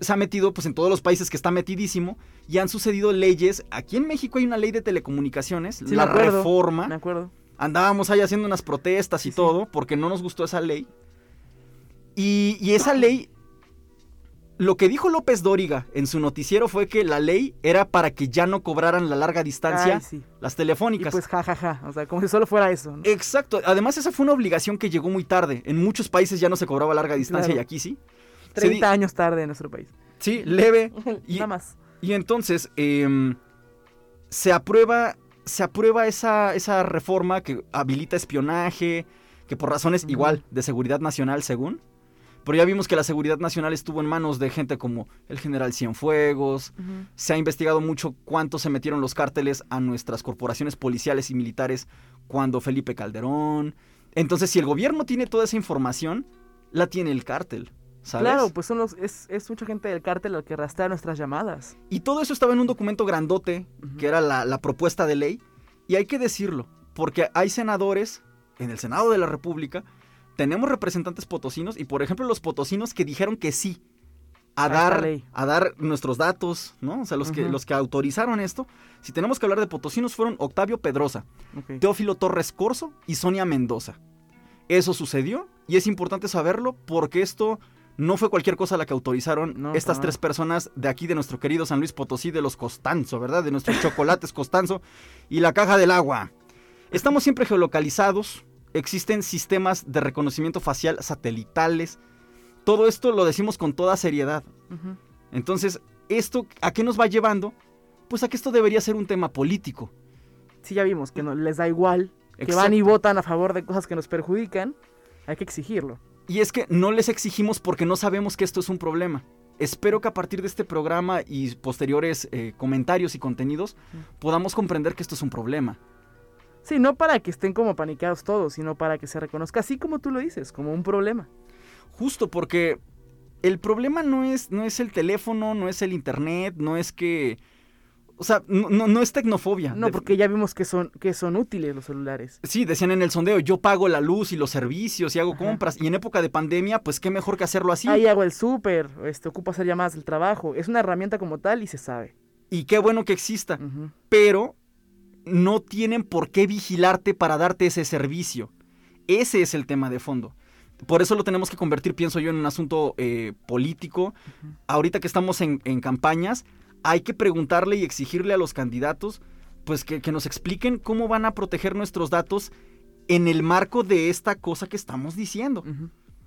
se ha metido pues en todos los países que está metidísimo y han sucedido leyes. Aquí en México hay una ley de telecomunicaciones, Sí, la me acuerdo, reforma. Me acuerdo. Andábamos ahí haciendo unas protestas y sí. todo porque no nos gustó esa ley. Y, y *clears throat* esa ley, lo que dijo López Dóriga en su noticiero fue que la ley era para que ya no cobraran la larga distancia Ay, sí. las Y telefónicas. pues jajaja. O sea, como si solo fuera eso. ¿no? Exacto. Además, esa fue una obligación que llegó muy tarde. En muchos países ya no se cobraba larga distancia Claro. y aquí sí. Se di- 30 años tarde en nuestro país. Sí, leve. *laughs* Y, Nada más. y entonces em, se aprueba, se aprueba esa, esa reforma que habilita espionaje, que por razones igual de seguridad nacional según, Pero ya vimos que la seguridad nacional estuvo en manos de gente como el general Cienfuegos. Se ha investigado mucho cuánto se metieron los cárteles a nuestras corporaciones policiales y militares cuando Felipe Calderón. Entonces, si el gobierno tiene toda esa información, la tiene el cártel. ¿sabes? Claro, pues son los, es, es mucha gente del cártel al que rastrea nuestras llamadas. Y todo eso estaba en un documento grandote, que era la, la propuesta de ley. Y hay que decirlo, porque hay senadores en el Senado de la República, tenemos representantes potosinos y, por ejemplo, los potosinos que dijeron que sí a dar, a dar nuestros datos, ¿no? O sea, los, que, los que autorizaron esto. Si tenemos que hablar de potosinos, fueron Octavio Pedrosa. Teófilo Torres Corso y Sonia Mendoza. Eso sucedió y es importante saberlo porque esto no fue cualquier cosa la que autorizaron No, estas tres personas de aquí de nuestro querido San Luis Potosí, de los Costanzo, ¿verdad? De nuestros *laughs* chocolates Costanzo y la caja del agua. Estamos siempre geolocalizados, existen sistemas de reconocimiento facial satelitales. Todo esto lo decimos con toda seriedad. Entonces, ¿esto a qué nos va llevando? Pues a que esto debería ser un tema político. Sí, ya vimos que no, les da igual, que Exacto. van y votan a favor de cosas que nos perjudican. Hay que exigirlo. Y es que no les exigimos porque no sabemos que esto es un problema. Espero que a partir de este programa y posteriores eh, comentarios y contenidos podamos comprender que esto es un problema. Sí, no para que estén como paniqueados todos, sino para que se reconozca así como tú lo dices, como un problema. Justo porque el problema no es, no es el teléfono, no es el internet, no es que... O sea, no, no- no es tecnofobia. No, porque ya vimos que son, que son útiles los celulares. Sí, decían en el sondeo, yo pago la luz y los servicios y hago Ajá. compras. Y en época de pandemia, pues qué mejor que hacerlo así. Ahí hago el súper, este, ocupo hacer llamadas del trabajo. Es una herramienta como tal y se sabe. Y qué bueno que exista. Pero no tienen por qué vigilarte para darte ese servicio. Ese es el tema de fondo. Por eso lo tenemos que convertir, pienso yo, en un asunto eh, político. Ahorita que estamos en, en campañas, hay que preguntarle y exigirle a los candidatos, pues que, que nos expliquen cómo van a proteger nuestros datos en el marco de esta cosa que estamos diciendo.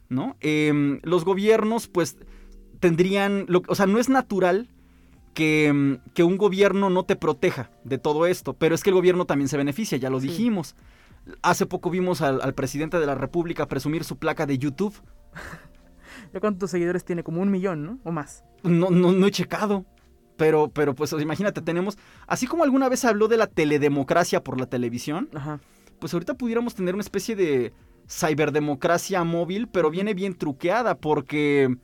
¿no? Em, los gobiernos, pues, tendrían, lo- o sea, no es natural que, em, que un gobierno no te proteja de todo esto, pero es que el gobierno también se beneficia, ya lo Sí. dijimos. Hace poco vimos al, al presidente de la República presumir su placa de YouTube. *laughs* ¿Ya cuántos seguidores tiene? Como un millón, ¿no? O más. No, no, no he checado. Pero, pero pues imagínate, tenemos, así como alguna vez habló de la teledemocracia por la televisión, Ajá. pues ahorita pudiéramos tener una especie de ciberdemocracia móvil, pero viene bien truqueada porque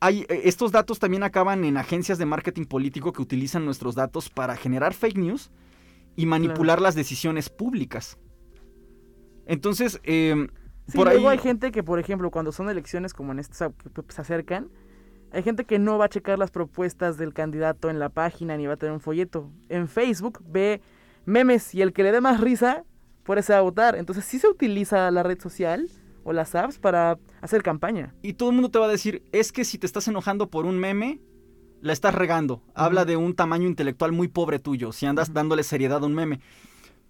hay, eh, estos datos también acaban en agencias de marketing político que utilizan nuestros datos para generar fake news y manipular las decisiones públicas. Entonces, eh, Sí, por luego ahí... hay gente que, por ejemplo, cuando son elecciones como en estas que pues, se acercan, hay gente que no va a checar las propuestas del candidato en la página ni va a tener un folleto. En Facebook ve memes y el que le dé más risa, por ese va a votar. Entonces sí se utiliza la red social o las apps para hacer campaña. Y todo el mundo te va a decir, es que si te estás enojando por un meme, la estás regando. Habla de un tamaño intelectual muy pobre tuyo, si andas dándole seriedad a un meme.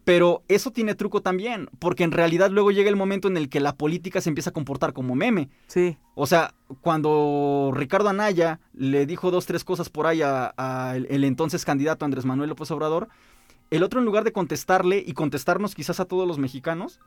Pero eso tiene truco también, porque en realidad luego llega el momento en el que la política se empieza a comportar como meme. Sí, O sea, cuando Ricardo Anaya le dijo dos, tres cosas por ahí a, a el, el entonces candidato Andrés Manuel López Obrador, el otro en lugar de contestarle y contestarnos quizás a todos los mexicanos,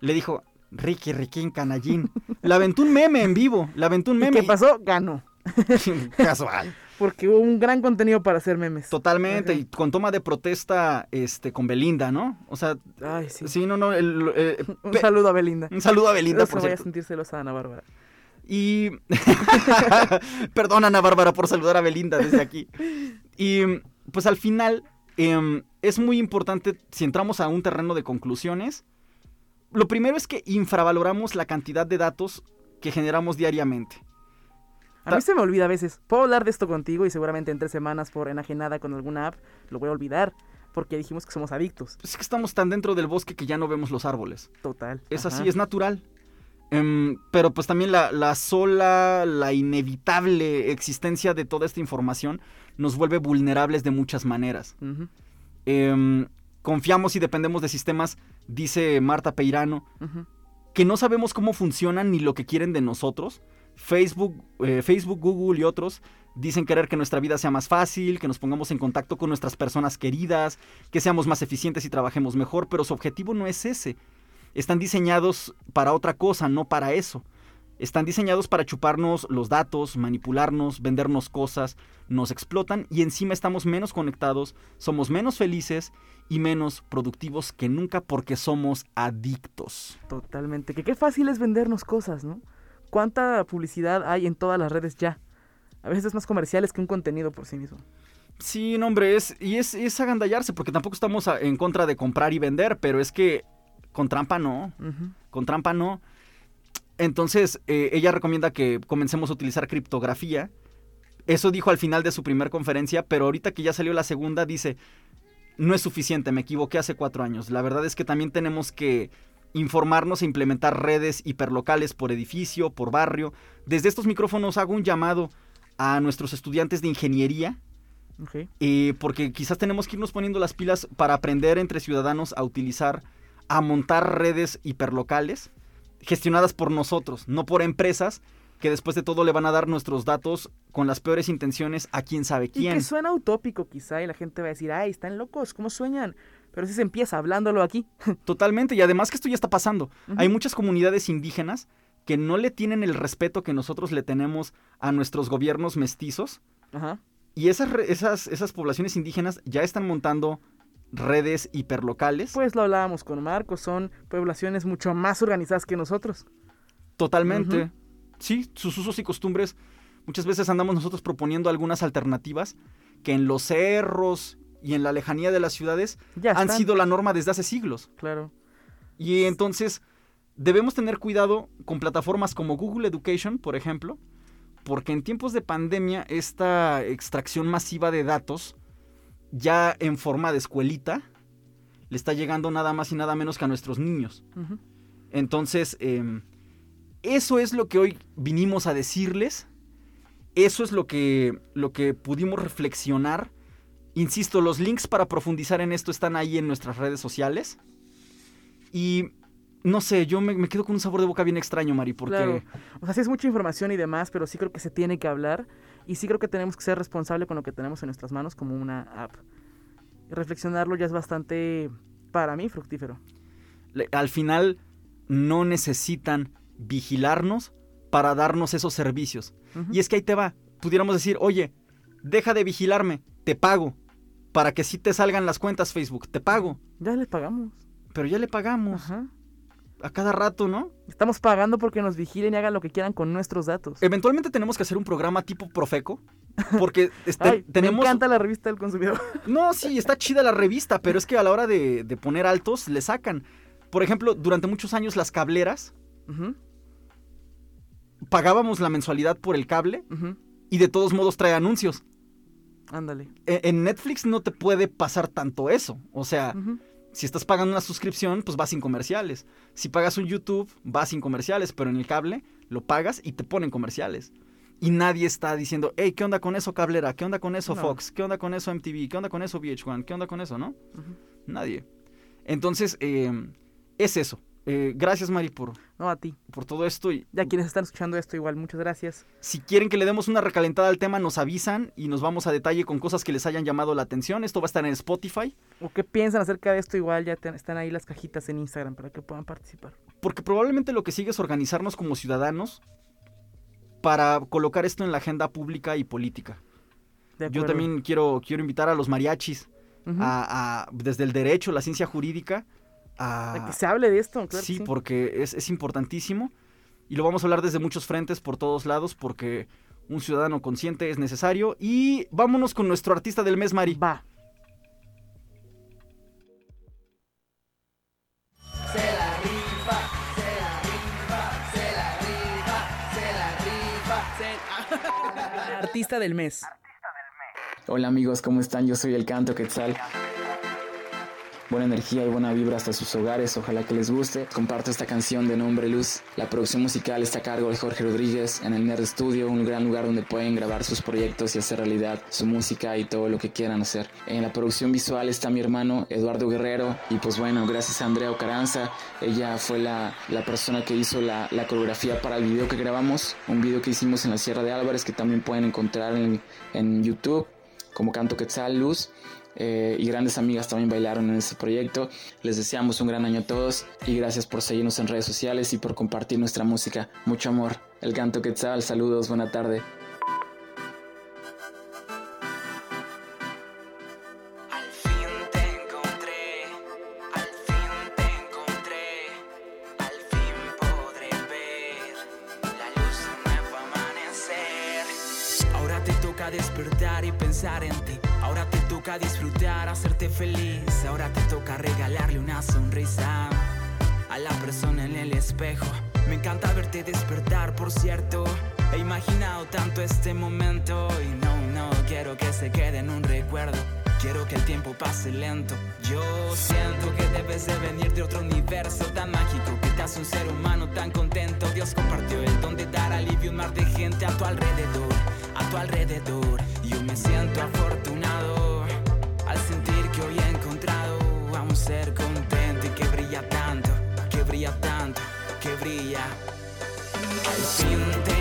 le dijo, Ricky, Riquín, canallín. Le aventó un meme en vivo, le aventó un ¿Y meme. qué pasó? Ganó. *laughs* Casual. Porque hubo un gran contenido para hacer memes. Totalmente, Ajá. y con toma de protesta este, con Belinda, ¿no? O sea, Ay, sí. sí, no, no. el- eh, *laughs* Un saludo a Belinda. un saludo a Belinda, No se por vaya a cierto. sentir celosa Ana Bárbara. Y. *laughs* Perdón, Ana Bárbara, por saludar a Belinda desde aquí. Y pues al final, em, es muy importante, si entramos a un terreno de conclusiones, lo primero es que infravaloramos la cantidad de datos que generamos diariamente. A mí se me olvida a veces. Puedo hablar de esto contigo y seguramente en tres semanas por enajenada con alguna app lo voy a olvidar. Porque dijimos que somos adictos. Pues es que estamos tan dentro del bosque que ya no vemos los árboles. Total. Es Ajá. así, es natural. Em, pero pues también la, la sola, la inevitable existencia de toda esta información nos vuelve vulnerables de muchas maneras. Confiamos y dependemos de sistemas, dice Marta Peirano, que no sabemos cómo funcionan ni lo que quieren de nosotros. Facebook, eh, Facebook, Google y otros dicen querer que nuestra vida sea más fácil, que nos pongamos en contacto con nuestras personas queridas, que seamos más eficientes y trabajemos mejor, pero su objetivo no es ese. Están diseñados para otra cosa, no para eso. Están diseñados para chuparnos los datos, manipularnos, vendernos cosas, nos explotan y encima estamos menos conectados, somos menos felices y menos productivos que nunca porque somos adictos. Totalmente. Que qué fácil es vendernos cosas, ¿no? ¿Cuánta publicidad hay en todas las redes ya? A veces es más comerciales que un contenido por sí mismo. Sí, no, hombre, es, y es, es agandallarse, porque tampoco estamos en contra de comprar y vender, pero es que con trampa no, con trampa no. Entonces, eh, ella recomienda que comencemos a utilizar criptografía. Eso dijo al final de su primer conferencia, pero ahorita que ya salió la segunda, dice, no es suficiente, me equivoqué hace cuatro años. La verdad es que también tenemos que informarnos e implementar redes hiperlocales por edificio, por barrio. Desde estos micrófonos hago un llamado a nuestros estudiantes de ingeniería, eh, porque quizás tenemos que irnos poniendo las pilas para aprender entre ciudadanos a utilizar, a montar redes hiperlocales gestionadas por nosotros, no por empresas que después de todo le van a dar nuestros datos con las peores intenciones a quién sabe Y quién. que suena utópico quizá y la gente va a decir, ay, están locos, ¿cómo sueñan? Pero si se empieza hablándolo aquí. *laughs* Totalmente, y además que esto ya está pasando. Hay muchas comunidades indígenas que no le tienen el respeto que nosotros le tenemos a nuestros gobiernos mestizos Ajá. y esas, esas, esas poblaciones indígenas ya están montando redes hiperlocales. Pues lo hablábamos con Marcos, son poblaciones mucho más organizadas que nosotros. Totalmente. Sí, sus usos y costumbres. Muchas veces andamos nosotros proponiendo algunas alternativas que en los cerros y en la lejanía de las ciudades Ya han están, sido la norma desde hace siglos. Claro. Y entonces debemos tener cuidado con plataformas como Google Education, por ejemplo, porque en tiempos de pandemia esta extracción masiva de datos, ya en forma de escuelita, le está llegando nada más y nada menos que a nuestros niños. Entonces, em, eso es lo que hoy vinimos a decirles. Eso es lo que, lo que pudimos reflexionar. Insisto, los links para profundizar en esto están ahí en nuestras redes sociales. Y no sé, yo me, me quedo con un sabor de boca bien extraño, Mari, porque Claro. O sea, sí es mucha información y demás, pero sí creo que se tiene que hablar y sí creo que tenemos que ser responsables con lo que tenemos en nuestras manos como una app. Reflexionarlo ya es bastante, para mí, fructífero. le- al final no necesitan vigilarnos para darnos esos servicios. Y es que ahí te va. Pudiéramos decir, oye, deja de vigilarme, te pago. Para que sí te salgan las cuentas Facebook, te pago. Ya les pagamos. Pero ya le pagamos Ajá. A cada rato, ¿no? Estamos pagando porque nos vigilen y hagan lo que quieran con nuestros datos. Eventualmente tenemos que hacer un programa tipo Profeco. Porque *laughs* este, Ay, tenemos... Me encanta la revista del consumidor. *laughs* No, sí, está chida la revista, pero es que a la hora de, de poner altos le sacan. Por ejemplo, durante muchos años las cableras pagábamos la mensualidad por el cable y de todos modos trae anuncios. Ándale. E- En Netflix no te puede pasar tanto eso. O sea. Si estás pagando una suscripción, pues va sin comerciales. Si pagas un YouTube, va sin comerciales, pero en el cable lo pagas y te ponen comerciales. Y nadie está diciendo, hey, ¿qué onda con eso cablera? ¿Qué onda con eso No. Fox? ¿Qué onda con eso MTV? ¿Qué onda con eso VH1? ¿Qué onda con eso, no? Nadie. Entonces, eh, es eso. Eh, gracias, Mari, por, No, a ti. por todo esto. Y Ya quienes están escuchando esto igual, muchas gracias. si quieren que le demos una recalentada al tema, nos avisan y nos vamos a detalle con cosas que les hayan llamado la atención. Esto va a estar en Spotify. O qué piensan acerca de esto, igual ya te- están ahí las cajitas en Instagram para que puedan participar. Porque probablemente lo que sigue es organizarnos como ciudadanos para colocar esto en la agenda pública y política. Yo también quiero, quiero invitar a los mariachis, a, a- desde el derecho, la ciencia jurídica, a, A que se hable de esto, claro. sí. porque es, es importantísimo. Y lo vamos a hablar desde muchos frentes, por todos lados, porque un ciudadano consciente es necesario. Y vámonos con nuestro artista del mes, Mari. Va. *laughs* Artista del mes. Hola amigos, ¿cómo están? Yo soy el Canto Quetzal. Buena energía y buena vibra hasta sus hogares, ojalá que les guste. Comparto esta canción de nombre Luz. La producción musical está a cargo de Jorge Rodríguez en el Nerd Studio, un gran lugar donde pueden grabar sus proyectos y hacer realidad su música y todo lo que quieran hacer. En la producción visual está mi hermano Eduardo Guerrero y pues bueno, gracias a Andrea Ocaranza, ella fue la, la persona que hizo la, la coreografía para el video que grabamos, un video que hicimos en la Sierra de Álvarez que también pueden encontrar en, en YouTube como Canto Quetzal Luz. Eh, y grandes amigas también bailaron en ese proyecto. Les deseamos un gran año a todos y gracias por seguirnos en redes sociales y por compartir nuestra música. Mucho amor. El Canto Quetzal, saludos, buena tarde. Imaginado tanto este momento y no, no quiero que se quede en un recuerdo. Quiero que el tiempo pase lento. Yo siento que debes de venir de otro universo tan mágico que te hace un ser humano tan contento. Dios compartió el don de dar alivio a un mar de gente a tu alrededor a tu alrededor. Yo me siento afortunado al sentir que hoy he encontrado a un ser contento y que brilla tanto, que brilla tanto, que brilla. Al fin te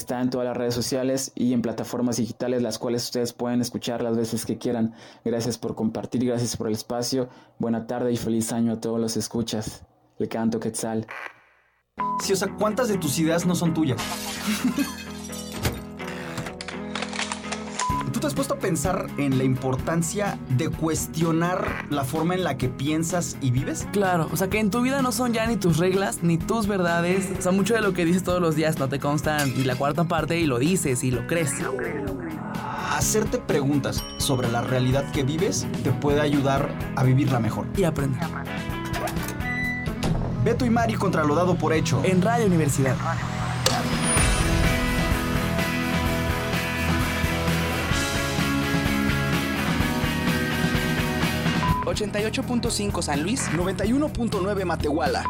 Está en todas las redes sociales y en plataformas digitales, las cuales ustedes pueden escuchar las veces que quieran. Gracias por compartir, gracias por el espacio. Buena tarde y feliz año a todos los escuchas. Le canto Quetzal. Sí, o sea, ¿cuántas de tus ideas no son tuyas? *laughs* ¿Tú te has puesto a pensar en la importancia de cuestionar la forma en la que piensas y vives? Claro, o sea que en tu vida no son ya ni tus reglas ni tus verdades. O sea, mucho de lo que dices todos los días no te constan ni la cuarta parte y lo dices y lo crees. Hacerte preguntas sobre la realidad que vives te puede ayudar a vivirla mejor. Y aprender. Beto y Mari contra lo dado por hecho. En Radio Universidad. 88.5 San Luis, 91.9 Matehuala.